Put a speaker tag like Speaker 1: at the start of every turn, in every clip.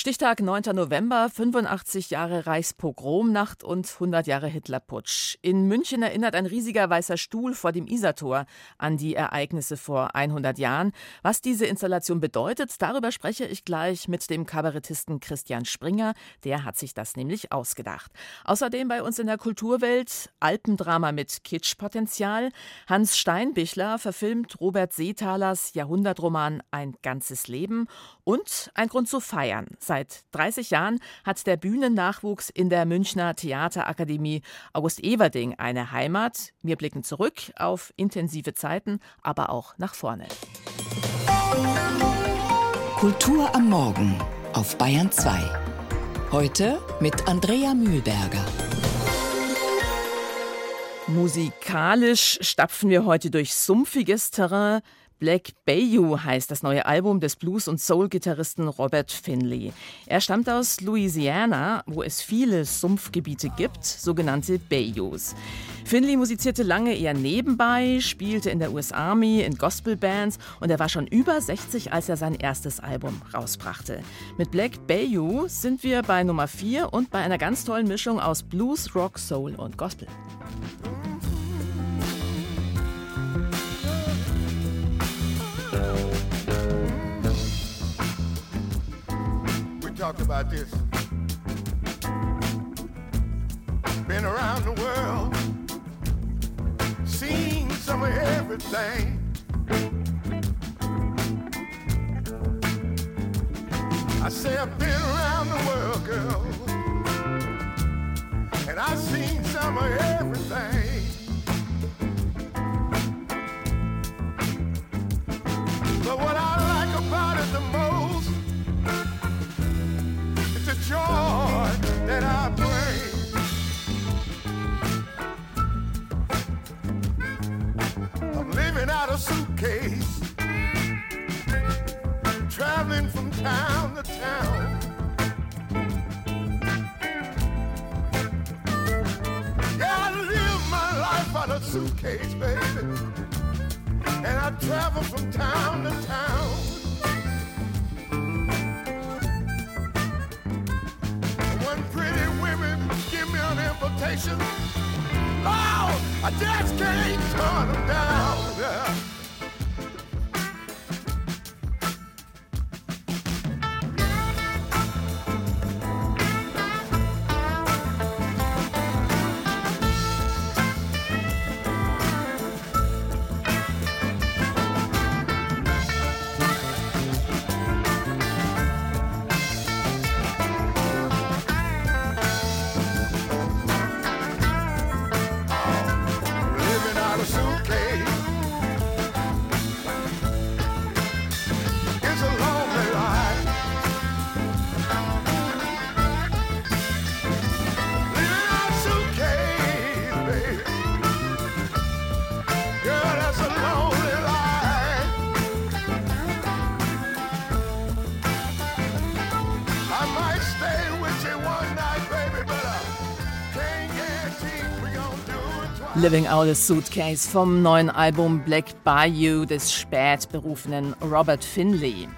Speaker 1: Stichtag 9. November, 85 Jahre Reichspogromnacht und 100 Jahre Hitlerputsch. In München erinnert ein riesiger weißer Stuhl vor dem Isartor an die Ereignisse vor 100 Jahren. Was diese Installation bedeutet, darüber spreche ich gleich mit dem Kabarettisten Christian Springer. Der hat sich das nämlich ausgedacht. Außerdem bei uns in der Kulturwelt Alpendrama mit Kitschpotenzial. Hans Steinbichler verfilmt Robert Seethalers Jahrhundertroman Ein ganzes Leben und ein Grund zu feiern. Seit 30 Jahren hat der Bühnennachwuchs in der Münchner Theaterakademie August Everding eine Heimat. Wir blicken zurück auf intensive Zeiten, aber auch nach vorne.
Speaker 2: Kultur am Morgen auf Bayern 2. Heute mit Andrea Mühlberger.
Speaker 1: Musikalisch stapfen wir heute durch sumpfiges Terrain, Black Bayou heißt das neue Album des Blues- und Soul-Gitarristen Robert Finley. Er stammt aus Louisiana, wo es viele Sumpfgebiete gibt, sogenannte Bayous. Finley musizierte lange eher nebenbei, spielte in der US Army, in Gospelbands und er war schon über 60, als er sein erstes Album rausbrachte. Mit Black Bayou sind wir bei Nummer 4 und bei einer ganz tollen Mischung aus Blues, Rock, Soul und Gospel.
Speaker 3: Talked about this. Been around the world, seen some of everything. I say I've been around the world, girl, and I've seen some of everything. Living Out a Suitcase
Speaker 1: vom neuen Album Black Bayou des spätberufenen Robert Finley.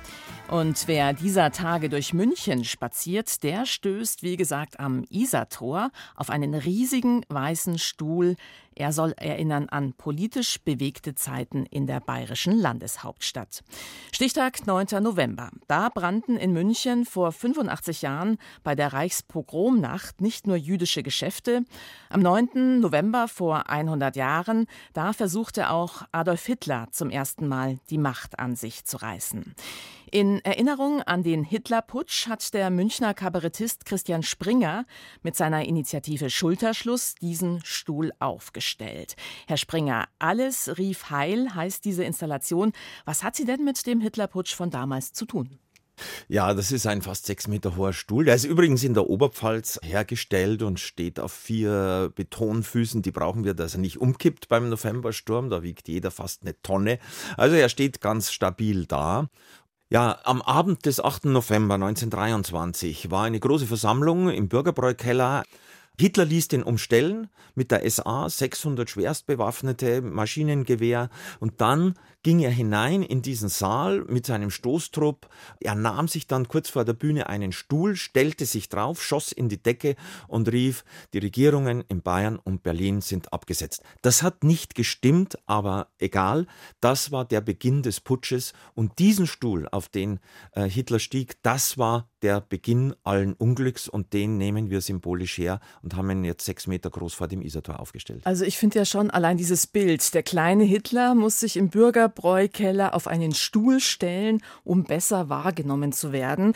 Speaker 1: Und wer dieser Tage durch München spaziert, der stößt, wie gesagt, am Isartor auf einen riesigen weißen Stuhl. Er soll erinnern an politisch bewegte Zeiten in der bayerischen Landeshauptstadt. Stichtag 9. November. Da brannten in München vor 85 Jahren bei der Reichspogromnacht nicht nur jüdische Geschäfte. Am 9. November vor 100 Jahren, da versuchte auch Adolf Hitler zum ersten Mal die Macht an sich zu reißen. In Erinnerung an den Hitlerputsch hat der Münchner Kabarettist Christian Springer mit seiner Initiative Schulterschluss diesen Stuhl aufgestellt. Herr Springer, alles rief heil heißt diese Installation. Was hat sie denn mit dem Hitlerputsch von damals zu tun?
Speaker 4: Ja, das ist ein fast sechs Meter hoher Stuhl. Der ist übrigens in der Oberpfalz hergestellt und steht auf vier Betonfüßen. Die brauchen wir, dass er nicht umkippt beim Novembersturm. Da wiegt jeder fast eine Tonne. Also er steht ganz stabil da. Ja, am Abend des 8. November 1923 war eine große Versammlung im Bürgerbräukeller. Hitler ließ den umstellen mit der SA, 600 schwerstbewaffnete Maschinengewehr und dann ging er hinein in diesen Saal mit seinem Stoßtrupp. Er nahm sich dann kurz vor der Bühne einen Stuhl, stellte sich drauf, schoss in die Decke und rief, die Regierungen in Bayern und Berlin sind abgesetzt. Das hat nicht gestimmt, aber egal, das war der Beginn des Putsches und diesen Stuhl, auf den äh, Hitler stieg, das war der Beginn allen Unglücks und den nehmen wir symbolisch her und haben ihn jetzt sechs Meter groß vor dem Isartor aufgestellt.
Speaker 1: Also ich finde ja schon allein dieses Bild, der kleine Hitler muss sich im Bürgerbräukeller auf einen Stuhl stellen, um besser wahrgenommen zu werden.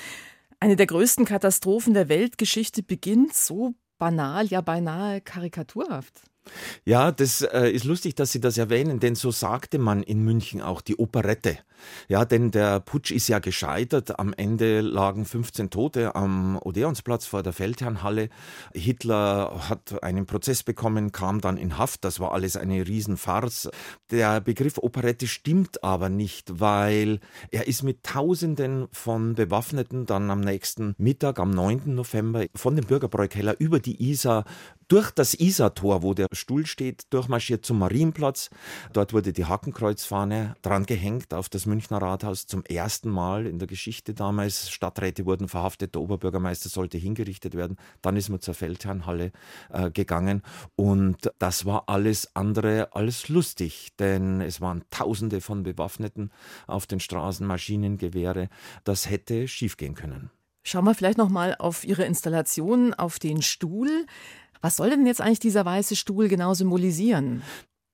Speaker 1: Eine der größten Katastrophen der Weltgeschichte beginnt so banal, ja beinahe karikaturhaft.
Speaker 4: Ja, das äh, ist lustig, dass Sie das erwähnen, denn so sagte man in München auch die Operette. Ja, denn der Putsch ist ja gescheitert. Am Ende lagen 15 Tote am Odeonsplatz vor der Feldherrnhalle. Hitler hat einen Prozess bekommen, kam dann in Haft. Das war alles eine Riesenfarce. Der Begriff Operette stimmt aber nicht, weil er ist mit Tausenden von Bewaffneten dann am nächsten Mittag, am 9. November, von dem Bürgerbräukeller über die Isar durch das Isartor, wo der Stuhl steht, durchmarschiert zum Marienplatz. Dort wurde die Hakenkreuzfahne dran gehängt auf das Münchner Rathaus zum ersten Mal in der Geschichte damals. Stadträte wurden verhaftet, der Oberbürgermeister sollte hingerichtet werden. Dann ist man zur Feldherrnhalle äh, gegangen und das war alles andere als lustig, denn es waren Tausende von Bewaffneten auf den Straßen, Maschinengewehre. Das hätte schiefgehen können.
Speaker 1: Schauen wir vielleicht noch mal auf Ihre Installation, auf den Stuhl. Was soll denn jetzt eigentlich dieser weiße Stuhl genau symbolisieren?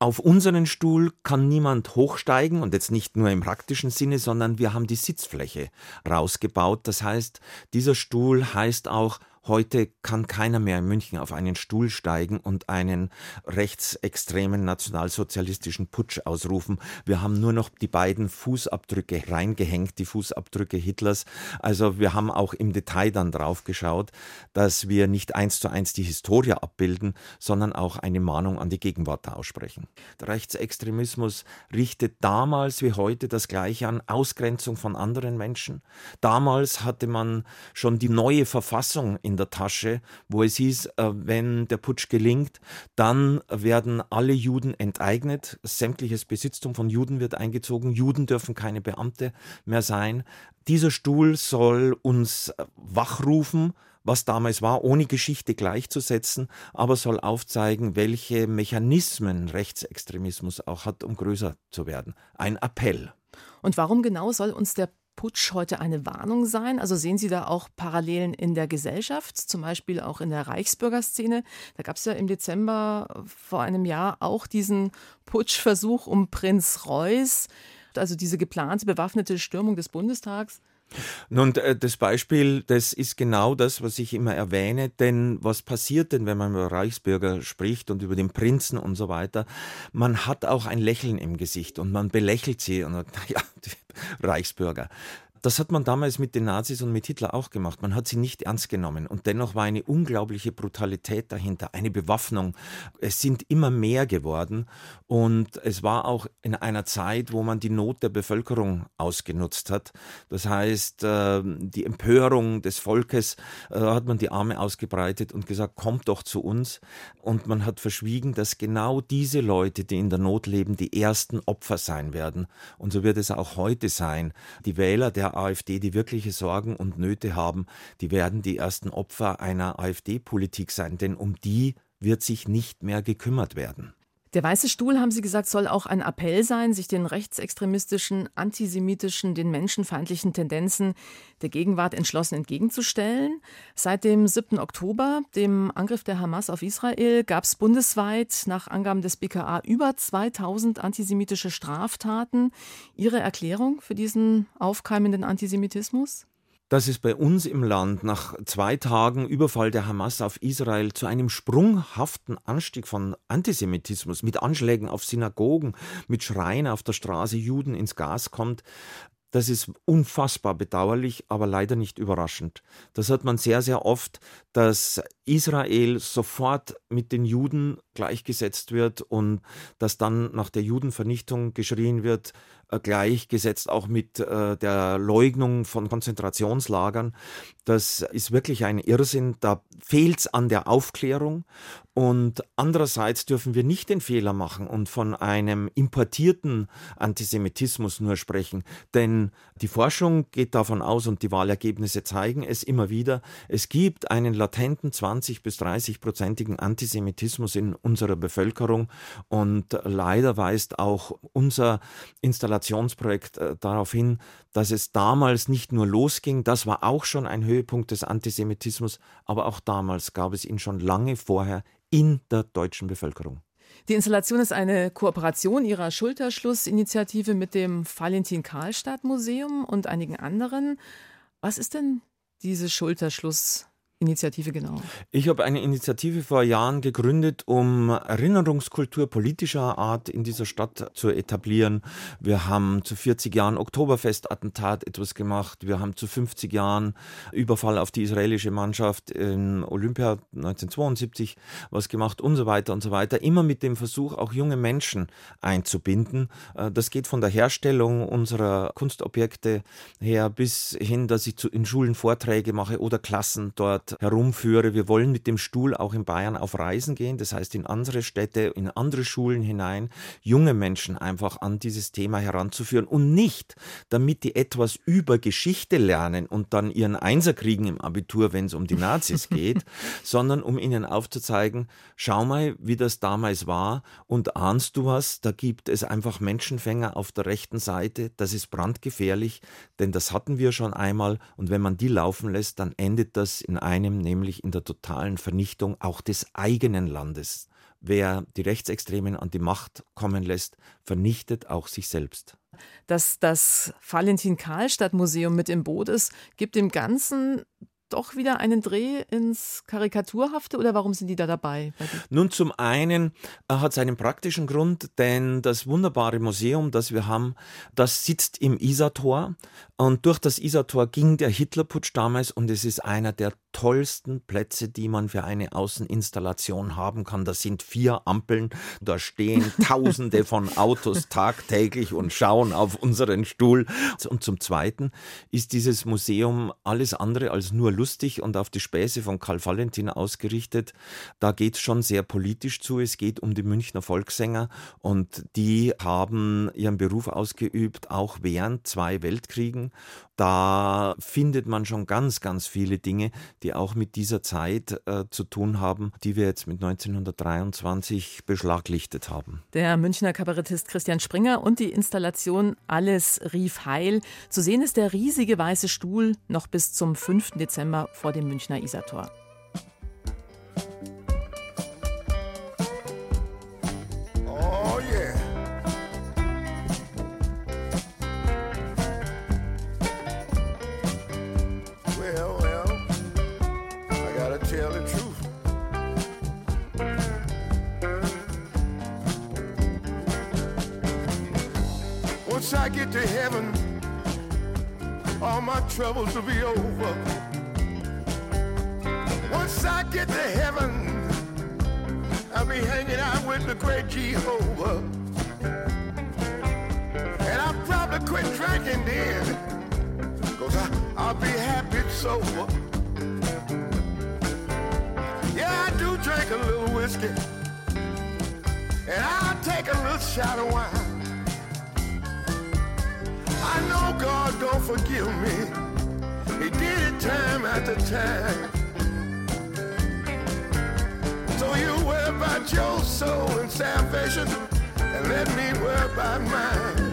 Speaker 4: Auf unseren Stuhl kann niemand hochsteigen und jetzt nicht nur im praktischen Sinne, sondern wir haben die Sitzfläche rausgebaut. Das heißt, dieser Stuhl heißt auch Heute kann keiner mehr in München auf einen Stuhl steigen und einen rechtsextremen nationalsozialistischen Putsch ausrufen. Wir haben nur noch die beiden Fußabdrücke reingehängt, die Fußabdrücke Hitlers. Also wir haben auch im Detail dann drauf geschaut, dass wir nicht eins zu eins die Historie abbilden, sondern auch eine Mahnung an die Gegenwart aussprechen. Der Rechtsextremismus richtet damals wie heute das Gleiche an, Ausgrenzung von anderen Menschen. Damals hatte man schon die neue Verfassung in in der Tasche, wo es hieß, äh, wenn der Putsch gelingt, dann werden alle Juden enteignet, sämtliches Besitztum von Juden wird eingezogen, Juden dürfen keine Beamte mehr sein. Dieser Stuhl soll uns äh, wachrufen, was damals war, ohne Geschichte gleichzusetzen, aber soll aufzeigen, welche Mechanismen Rechtsextremismus auch hat, um größer zu werden. Ein Appell.
Speaker 1: Und warum genau soll uns der Putsch heute eine Warnung sein? Also sehen Sie da auch Parallelen in der Gesellschaft, zum Beispiel auch in der Reichsbürgerszene? Da gab es ja im Dezember vor einem Jahr auch diesen Putschversuch um Prinz Reuß, also diese geplante bewaffnete Stürmung des Bundestags.
Speaker 4: Nun, äh, das Beispiel, das ist genau das, was ich immer erwähne, denn was passiert denn, wenn man über Reichsbürger spricht und über den Prinzen und so weiter? Man hat auch ein Lächeln im Gesicht und man belächelt sie und sagt, ja, Reichsbürger. Das hat man damals mit den Nazis und mit Hitler auch gemacht. Man hat sie nicht ernst genommen. Und dennoch war eine unglaubliche Brutalität dahinter, eine Bewaffnung. Es sind immer mehr geworden. Und es war auch in einer Zeit, wo man die Not der Bevölkerung ausgenutzt hat. Das heißt, äh, die Empörung des Volkes äh, hat man die Arme ausgebreitet und gesagt, kommt doch zu uns. Und man hat verschwiegen, dass genau diese Leute, die in der Not leben, die ersten Opfer sein werden. Und so wird es auch heute sein. Die Wähler der AfD, die wirkliche Sorgen und Nöte haben, die werden die ersten Opfer einer AfD-Politik sein, denn um die wird sich nicht mehr gekümmert werden.
Speaker 1: Der Weiße Stuhl, haben Sie gesagt, soll auch ein Appell sein, sich den rechtsextremistischen, antisemitischen, den menschenfeindlichen Tendenzen der Gegenwart entschlossen entgegenzustellen. Seit dem 7. Oktober, dem Angriff der Hamas auf Israel, gab es bundesweit nach Angaben des BKA über 2000 antisemitische Straftaten. Ihre Erklärung für diesen aufkeimenden Antisemitismus?
Speaker 4: Dass es bei uns im Land nach zwei Tagen Überfall der Hamas auf Israel zu einem sprunghaften Anstieg von Antisemitismus mit Anschlägen auf Synagogen, mit Schreien auf der Straße Juden ins Gas kommt, das ist unfassbar bedauerlich, aber leider nicht überraschend. Das hat man sehr, sehr oft, dass Israel sofort mit den Juden gleichgesetzt wird und dass dann nach der Judenvernichtung geschrien wird, äh, gleichgesetzt auch mit äh, der Leugnung von Konzentrationslagern. Das ist wirklich ein Irrsinn. Da fehlt es an der Aufklärung. Und andererseits dürfen wir nicht den Fehler machen und von einem importierten Antisemitismus nur sprechen. Denn die Forschung geht davon aus und die Wahlergebnisse zeigen es immer wieder, es gibt einen latenten 20 bis 30-prozentigen Antisemitismus in unserer Bevölkerung. Und leider weist auch unser Installationsprojekt äh, darauf hin, dass es damals nicht nur losging, das war auch schon ein Höhepunkt des Antisemitismus, aber auch damals gab es ihn schon lange vorher in der deutschen Bevölkerung.
Speaker 1: Die Installation ist eine Kooperation Ihrer Schulterschlussinitiative mit dem Valentin Karlstadt Museum und einigen anderen. Was ist denn diese Schulterschluss? Initiative genau?
Speaker 4: Ich habe eine Initiative vor Jahren gegründet, um Erinnerungskultur politischer Art in dieser Stadt zu etablieren. Wir haben zu 40 Jahren Oktoberfestattentat etwas gemacht. Wir haben zu 50 Jahren Überfall auf die israelische Mannschaft in Olympia 1972 was gemacht und so weiter und so weiter. Immer mit dem Versuch, auch junge Menschen einzubinden. Äh, das geht von der Herstellung unserer Kunstobjekte her bis hin, dass ich in Schulen Vorträge mache oder Klassen dort herumführe. Wir wollen mit dem Stuhl auch in Bayern auf Reisen gehen, das heißt in andere Städte, in andere Schulen hinein, junge Menschen einfach an dieses Thema heranzuführen und nicht, damit die etwas über Geschichte lernen und dann ihren Einser kriegen im Abitur, wenn es um die Nazis geht, sondern um ihnen aufzuzeigen, schau mal, wie das damals war und ahnst du was, da gibt es einfach Menschenfänger auf der rechten Seite, das ist brandgefährlich, denn das hatten wir schon einmal und wenn man die laufen lässt, dann endet das in einem einem nämlich in der totalen Vernichtung auch des eigenen Landes. Wer die Rechtsextremen an die Macht kommen lässt, vernichtet auch sich selbst.
Speaker 1: Dass das Valentin-Karlstadt-Museum mit im Boot ist, gibt dem Ganzen doch wieder einen Dreh ins Karikaturhafte oder warum sind die da dabei?
Speaker 4: Nun, zum einen äh, hat es einen praktischen Grund, denn das wunderbare Museum, das wir haben, das sitzt im Isartor und durch das Isartor ging der Hitlerputsch damals und es ist einer der tollsten Plätze, die man für eine Außeninstallation haben kann. Das sind vier Ampeln, da stehen Tausende von Autos tagtäglich und schauen auf unseren Stuhl. Und zum Zweiten ist dieses Museum alles andere als nur lustig und auf die Späße von Karl Valentin ausgerichtet. Da geht es schon sehr politisch zu. Es geht um die Münchner Volkssänger und die haben ihren Beruf ausgeübt, auch während zwei Weltkriegen. Da findet man schon ganz, ganz viele Dinge, die auch mit dieser Zeit äh, zu tun haben, die wir jetzt mit 1923 beschlaglichtet haben.
Speaker 1: Der Münchner Kabarettist Christian Springer und die Installation Alles rief heil. Zu sehen ist der riesige weiße Stuhl noch bis zum 5. Dezember vor dem Münchner Isartor.
Speaker 3: My troubles will be over. Once I get to heaven, I'll be hanging out with the great Jehovah. And I'll probably quit drinking then, cause I, I'll be happy sober. Yeah, I do drink a little whiskey, and I'll take a little shot of wine. I know God don't forgive me. He did it time after time. So you worry about your soul and salvation, and let me worry about mine.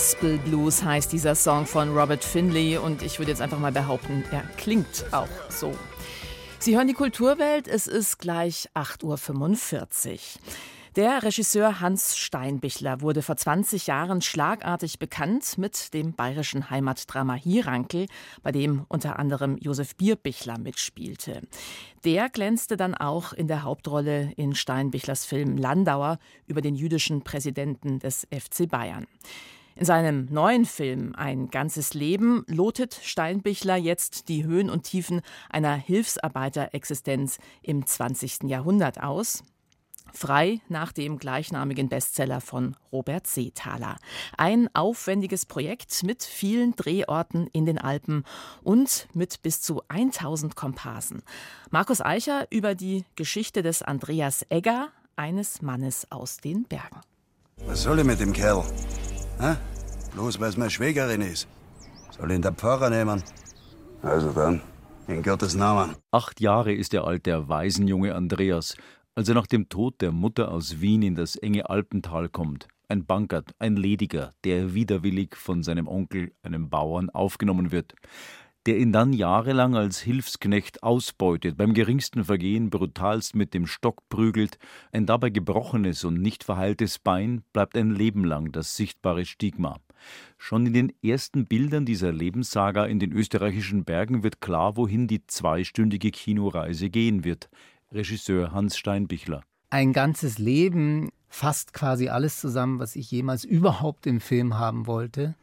Speaker 1: Gospel Blues heißt dieser Song von Robert Finley und ich würde jetzt einfach mal behaupten, er klingt auch so. Sie hören die Kulturwelt, es ist gleich 8.45 Uhr. Der Regisseur Hans Steinbichler wurde vor 20 Jahren schlagartig bekannt mit dem bayerischen Heimatdrama Hierankel, bei dem unter anderem Josef Bierbichler mitspielte. Der glänzte dann auch in der Hauptrolle in Steinbichlers Film Landauer über den jüdischen Präsidenten des FC Bayern. In seinem neuen Film Ein ganzes Leben lotet Steinbichler jetzt die Höhen und Tiefen einer Hilfsarbeiterexistenz im 20. Jahrhundert aus. Frei nach dem gleichnamigen Bestseller von Robert Seethaler. Ein aufwendiges Projekt mit vielen Drehorten in den Alpen und mit bis zu 1000 Komparsen. Markus Eicher über die Geschichte des Andreas Egger, eines Mannes aus den Bergen.
Speaker 5: Was soll ich mit dem Kerl? Hä? Bloß weil es meine Schwägerin ist. Soll ihn der Pfarrer nehmen? Also dann, in Gottes Namen.
Speaker 6: Acht Jahre ist er alt, der Waisenjunge Andreas, als er nach dem Tod der Mutter aus Wien in das enge Alpental kommt. Ein Bankert, ein Lediger, der widerwillig von seinem Onkel, einem Bauern, aufgenommen wird der ihn dann jahrelang als Hilfsknecht ausbeutet, beim geringsten Vergehen brutalst mit dem Stock prügelt, ein dabei gebrochenes und nicht verheiltes Bein bleibt ein Leben lang das sichtbare Stigma. Schon in den ersten Bildern dieser Lebenssaga in den österreichischen Bergen wird klar, wohin die zweistündige Kinoreise gehen wird. Regisseur Hans Steinbichler.
Speaker 7: Ein ganzes Leben fasst quasi alles zusammen, was ich jemals überhaupt im Film haben wollte,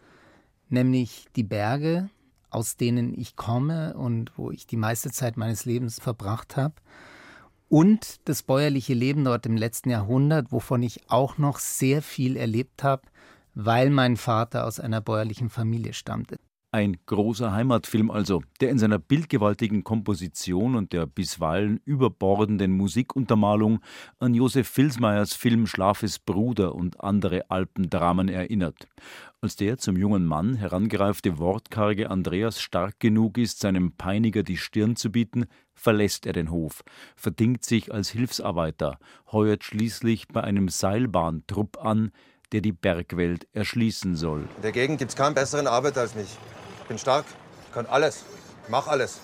Speaker 7: nämlich die Berge, aus denen ich komme und wo ich die meiste Zeit meines Lebens verbracht habe. Und das bäuerliche Leben dort im letzten Jahrhundert, wovon ich auch noch sehr viel erlebt habe, weil mein Vater aus einer bäuerlichen Familie stammte.
Speaker 6: Ein großer Heimatfilm also, der in seiner bildgewaltigen Komposition und der bisweilen überbordenden Musikuntermalung an Josef Filsmeyers Film Schlafes Bruder und andere Alpendramen erinnert. Als der zum jungen Mann herangereifte wortkarge Andreas stark genug ist, seinem Peiniger die Stirn zu bieten, verlässt er den Hof, verdingt sich als Hilfsarbeiter, heuert schließlich bei einem Seilbahntrupp an, der die Bergwelt erschließen soll.
Speaker 8: In der Gegend gibt's keinen besseren Arbeiter als mich. Ich bin stark, kann alles, mach alles.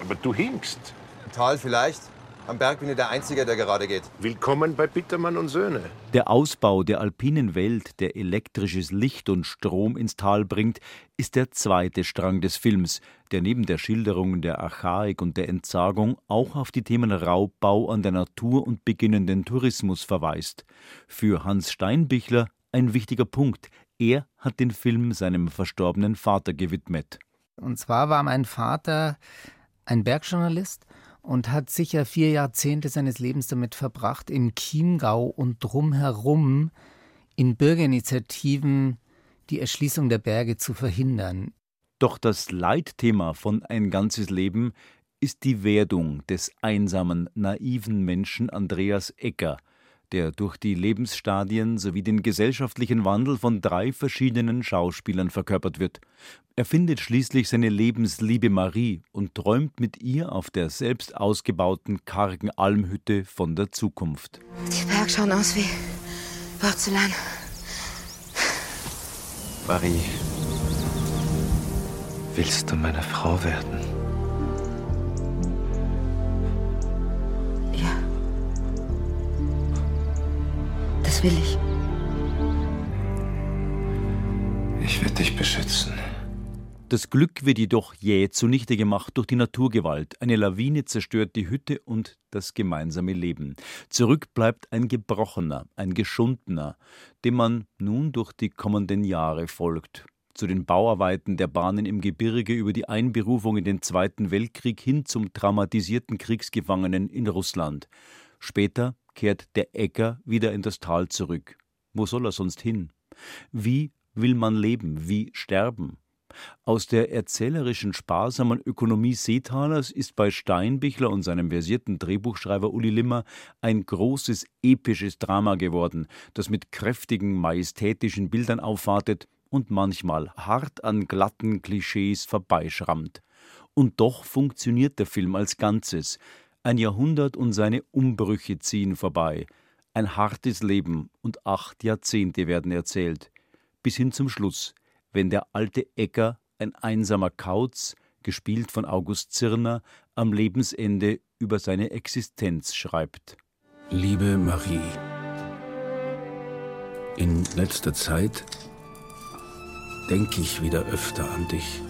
Speaker 9: Aber du hinkst.
Speaker 8: Im Tal vielleicht, am Berg bin ich der Einzige, der gerade geht.
Speaker 9: Willkommen bei Bittermann und Söhne.
Speaker 6: Der Ausbau der alpinen Welt, der elektrisches Licht und Strom ins Tal bringt, ist der zweite Strang des Films, der neben der Schilderung der Archaik und der Entsagung auch auf die Themen Raubbau an der Natur und beginnenden Tourismus verweist. Für Hans Steinbichler ein wichtiger Punkt. Er hat den Film seinem verstorbenen Vater gewidmet.
Speaker 7: Und zwar war mein Vater ein Bergjournalist und hat sicher vier Jahrzehnte seines Lebens damit verbracht, im Chiemgau und drumherum in Bürgerinitiativen die Erschließung der Berge zu verhindern.
Speaker 6: Doch das Leitthema von Ein ganzes Leben ist die Werdung des einsamen, naiven Menschen Andreas Ecker – der durch die Lebensstadien sowie den gesellschaftlichen Wandel von drei verschiedenen Schauspielern verkörpert wird. Er findet schließlich seine Lebensliebe Marie und träumt mit ihr auf der selbst ausgebauten kargen Almhütte von der Zukunft.
Speaker 10: Die Berge schauen aus wie Porzellan.
Speaker 11: Marie, willst du meine Frau werden?
Speaker 10: Das will ich.
Speaker 11: Ich werde dich beschützen.
Speaker 6: Das Glück wird jedoch jäh zunichte gemacht durch die Naturgewalt. Eine Lawine zerstört die Hütte und das gemeinsame Leben. Zurück bleibt ein Gebrochener, ein Geschundener, dem man nun durch die kommenden Jahre folgt. Zu den Bauarbeiten der Bahnen im Gebirge über die Einberufung in den Zweiten Weltkrieg hin zum traumatisierten Kriegsgefangenen in Russland. Später kehrt der Äcker wieder in das Tal zurück. Wo soll er sonst hin? Wie will man leben? Wie sterben? Aus der erzählerischen sparsamen Ökonomie Seetalers ist bei Steinbichler und seinem versierten Drehbuchschreiber Uli Limmer ein großes episches Drama geworden, das mit kräftigen, majestätischen Bildern aufwartet und manchmal hart an glatten Klischees vorbeischrammt. Und doch funktioniert der Film als Ganzes. Ein Jahrhundert und seine Umbrüche ziehen vorbei. Ein hartes Leben und acht Jahrzehnte werden erzählt. Bis hin zum Schluss, wenn der alte Äcker, ein einsamer Kauz, gespielt von August Zirner, am Lebensende über seine Existenz schreibt.
Speaker 12: Liebe Marie, in letzter Zeit denke ich wieder öfter an dich.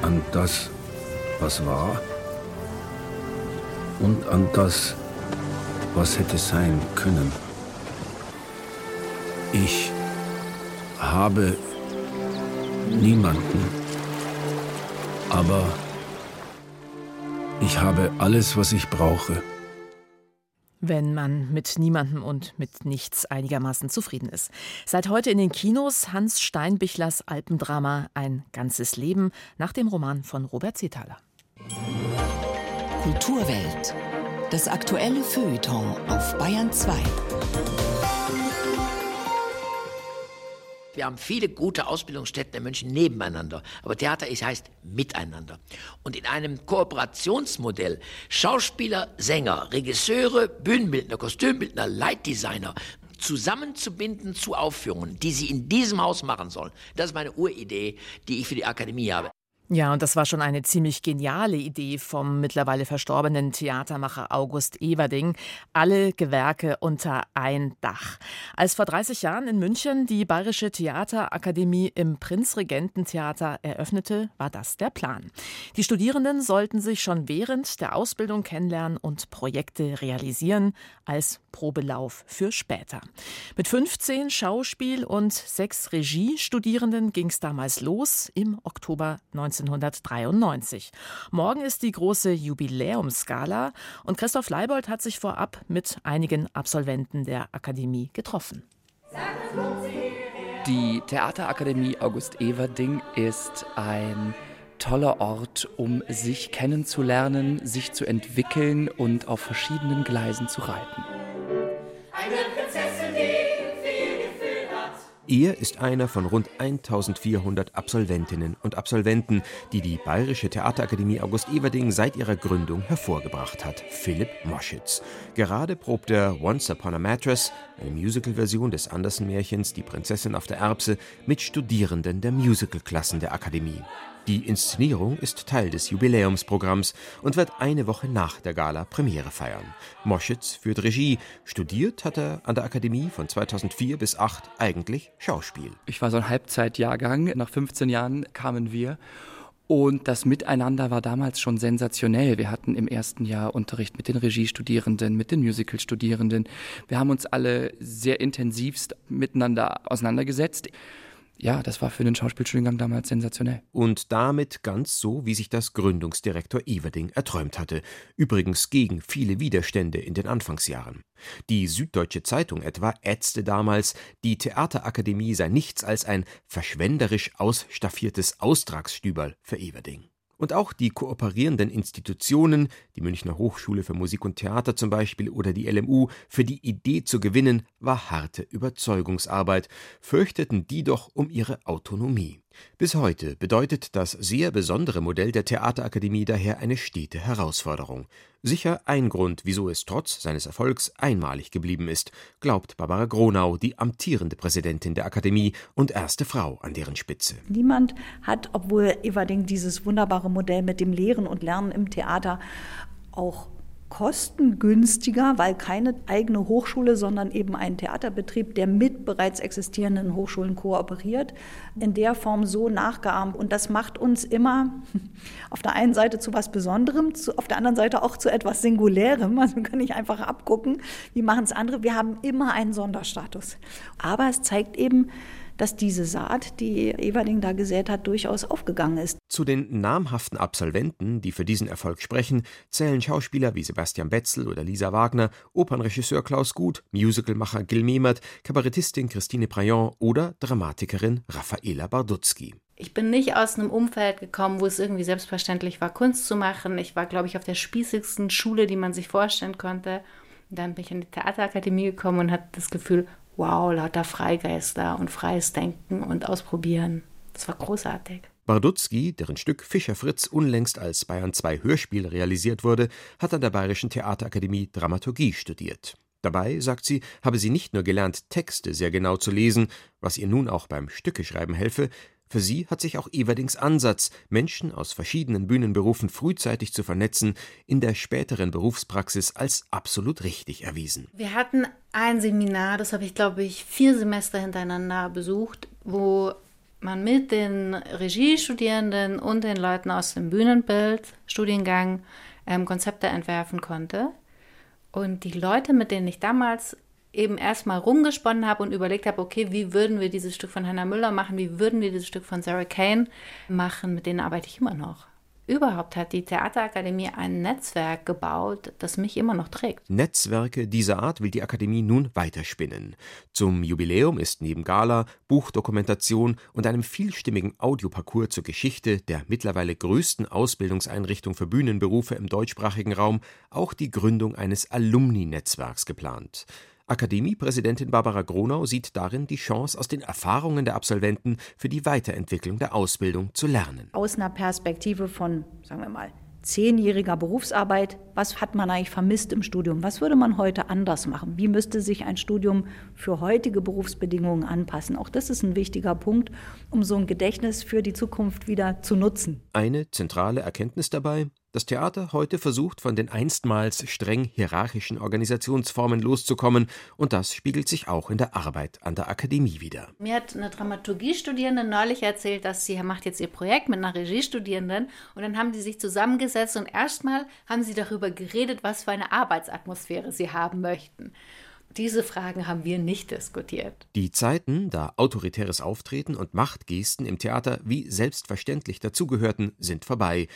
Speaker 12: An das, was war und an das, was hätte sein können. Ich habe niemanden, aber ich habe alles, was ich brauche.
Speaker 1: Wenn man mit niemandem und mit nichts einigermaßen zufrieden ist. Seit heute in den Kinos Hans Steinbichlers Alpendrama Ein ganzes Leben nach dem Roman von Robert Zetaler.
Speaker 2: Kulturwelt. Das aktuelle Feuilleton auf Bayern 2.
Speaker 13: Wir haben viele gute Ausbildungsstätten in München nebeneinander, aber Theater ist, heißt miteinander. Und in einem Kooperationsmodell Schauspieler, Sänger, Regisseure, Bühnenbildner, Kostümbildner, Leitdesigner zusammenzubinden zu Aufführungen, die sie in diesem Haus machen sollen. Das ist meine Uridee, die ich für die Akademie habe.
Speaker 1: Ja, und das war schon eine ziemlich geniale Idee vom mittlerweile verstorbenen Theatermacher August Everding. Alle Gewerke unter ein Dach. Als vor 30 Jahren in München die Bayerische Theaterakademie im Prinzregententheater eröffnete, war das der Plan. Die Studierenden sollten sich schon während der Ausbildung kennenlernen und Projekte realisieren als Probelauf für später. Mit 15 Schauspiel- und sechs Regiestudierenden ging es damals los im Oktober 19 1993. Morgen ist die große Jubiläumsgala und Christoph Leibold hat sich vorab mit einigen Absolventen der Akademie getroffen.
Speaker 14: Die Theaterakademie August Everding ist ein toller Ort, um sich kennenzulernen, sich zu entwickeln und auf verschiedenen Gleisen zu reiten.
Speaker 15: Er ist einer von rund 1400 Absolventinnen und Absolventen, die die Bayerische Theaterakademie August Everding seit ihrer Gründung hervorgebracht hat, Philipp Moschitz. Gerade probt er Once Upon a Mattress, eine Musicalversion des Andersen-Märchens Die Prinzessin auf der Erbse, mit Studierenden der Musicalklassen der Akademie. Die Inszenierung ist Teil des Jubiläumsprogramms und wird eine Woche nach der Gala Premiere feiern. Moschitz führt Regie. Studiert hat er an der Akademie von 2004 bis 2008 eigentlich Schauspiel.
Speaker 14: Ich war so ein Halbzeitjahrgang. Nach 15 Jahren kamen wir. Und das Miteinander war damals schon sensationell. Wir hatten im ersten Jahr Unterricht mit den Regiestudierenden, mit den Musicalstudierenden. Wir haben uns alle sehr intensivst miteinander auseinandergesetzt ja, das war für den Schauspielstudiengang damals sensationell.
Speaker 15: Und damit ganz so, wie sich das Gründungsdirektor Everding erträumt hatte. Übrigens gegen viele Widerstände in den Anfangsjahren. Die Süddeutsche Zeitung etwa ätzte damals, die Theaterakademie sei nichts als ein verschwenderisch ausstaffiertes Austragsstüberl für Everding. Und auch die kooperierenden Institutionen, die Münchner Hochschule für Musik und Theater zum Beispiel oder die LMU, für die Idee zu gewinnen, war harte Überzeugungsarbeit, fürchteten die doch um ihre Autonomie. Bis heute bedeutet das sehr besondere Modell der Theaterakademie daher eine stete Herausforderung. Sicher ein Grund, wieso es trotz seines Erfolgs einmalig geblieben ist, glaubt Barbara Gronau, die amtierende Präsidentin der Akademie und erste Frau an deren Spitze.
Speaker 16: Niemand hat, obwohl Everding dieses wunderbare Modell mit dem Lehren und Lernen im Theater auch kostengünstiger, weil keine eigene Hochschule, sondern eben ein Theaterbetrieb, der mit bereits existierenden Hochschulen kooperiert, in der Form so nachgeahmt. Und das macht uns immer auf der einen Seite zu was Besonderem, auf der anderen Seite auch zu etwas Singulärem. Also können nicht einfach abgucken, wie machen es andere. Wir haben immer einen Sonderstatus. Aber es zeigt eben, dass diese Saat, die Everding da gesät hat, durchaus aufgegangen ist.
Speaker 15: Zu den namhaften Absolventen, die für diesen Erfolg sprechen, zählen Schauspieler wie Sebastian Betzel oder Lisa Wagner, Opernregisseur Klaus Gut, Musicalmacher Gil Memert, Kabarettistin Christine Prayon oder Dramatikerin Raffaela Barduzzi.
Speaker 17: Ich bin nicht aus einem Umfeld gekommen, wo es irgendwie selbstverständlich war, Kunst zu machen. Ich war, glaube ich, auf der spießigsten Schule, die man sich vorstellen konnte. Und dann bin ich in die Theaterakademie gekommen und hatte das Gefühl, wow, lauter Freigeister und freies Denken und Ausprobieren. Das war großartig.
Speaker 15: Bardutzky, deren Stück Fischer Fritz unlängst als Bayern 2 Hörspiel realisiert wurde, hat an der Bayerischen Theaterakademie Dramaturgie studiert. Dabei, sagt sie, habe sie nicht nur gelernt, Texte sehr genau zu lesen, was ihr nun auch beim Stückeschreiben helfe, für sie hat sich auch Everdings Ansatz, Menschen aus verschiedenen Bühnenberufen frühzeitig zu vernetzen, in der späteren Berufspraxis als absolut richtig erwiesen.
Speaker 17: Wir hatten ein Seminar, das habe ich, glaube ich, vier Semester hintereinander besucht, wo man mit den Regiestudierenden und den Leuten aus dem Bühnenbild-Studiengang ähm, Konzepte entwerfen konnte. Und die Leute, mit denen ich damals eben erstmal rumgesponnen habe und überlegt habe, okay, wie würden wir dieses Stück von Hannah Müller machen, wie würden wir dieses Stück von Sarah Kane machen, mit denen arbeite ich immer noch. Überhaupt hat die Theaterakademie ein Netzwerk gebaut, das mich immer noch trägt.
Speaker 15: Netzwerke dieser Art will die Akademie nun weiterspinnen. Zum Jubiläum ist neben Gala, Buchdokumentation und einem vielstimmigen Audioparcours zur Geschichte der mittlerweile größten Ausbildungseinrichtung für Bühnenberufe im deutschsprachigen Raum auch die Gründung eines Alumni-Netzwerks geplant. Akademiepräsidentin Barbara Gronau sieht darin die Chance, aus den Erfahrungen der Absolventen für die Weiterentwicklung der Ausbildung zu lernen.
Speaker 16: Aus einer Perspektive von, sagen wir mal, zehnjähriger Berufsarbeit, was hat man eigentlich vermisst im Studium? Was würde man heute anders machen? Wie müsste sich ein Studium für heutige Berufsbedingungen anpassen? Auch das ist ein wichtiger Punkt, um so ein Gedächtnis für die Zukunft wieder zu nutzen.
Speaker 15: Eine zentrale Erkenntnis dabei, das Theater heute versucht, von den einstmals streng hierarchischen Organisationsformen loszukommen, und das spiegelt sich auch in der Arbeit an der Akademie wieder.
Speaker 17: Mir hat eine Dramaturgiestudierende neulich erzählt, dass sie macht jetzt ihr Projekt mit einer Regiestudierenden und dann haben die sich zusammengesetzt und erstmal haben sie darüber geredet, was für eine Arbeitsatmosphäre sie haben möchten. Diese Fragen haben wir nicht diskutiert.
Speaker 15: Die Zeiten, da autoritäres Auftreten und Machtgesten im Theater wie selbstverständlich dazugehörten, sind vorbei.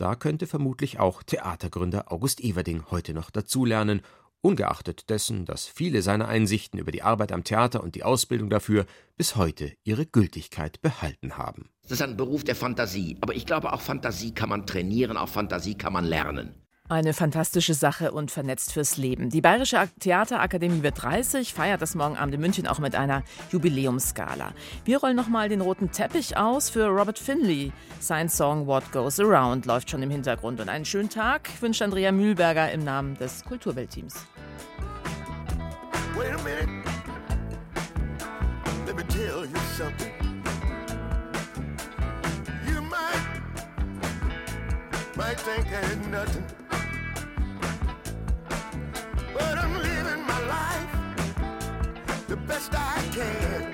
Speaker 15: Da könnte vermutlich auch Theatergründer August Everding heute noch dazulernen, ungeachtet dessen, dass viele seiner Einsichten über die Arbeit am Theater und die Ausbildung dafür bis heute ihre Gültigkeit behalten haben.
Speaker 13: Das ist ein Beruf der Fantasie, aber ich glaube, auch Fantasie kann man trainieren, auch Fantasie kann man lernen.
Speaker 1: Eine fantastische Sache und vernetzt fürs Leben. Die Bayerische Theaterakademie wird 30, feiert das morgen Abend in München auch mit einer Jubiläumsgala. Wir rollen nochmal den roten Teppich aus für Robert Finley. Sein Song What Goes Around läuft schon im Hintergrund. Und einen schönen Tag wünscht Andrea Mühlberger im Namen des Kulturweltteams. Might, think ain't nothing. but I'm living my life the best I can.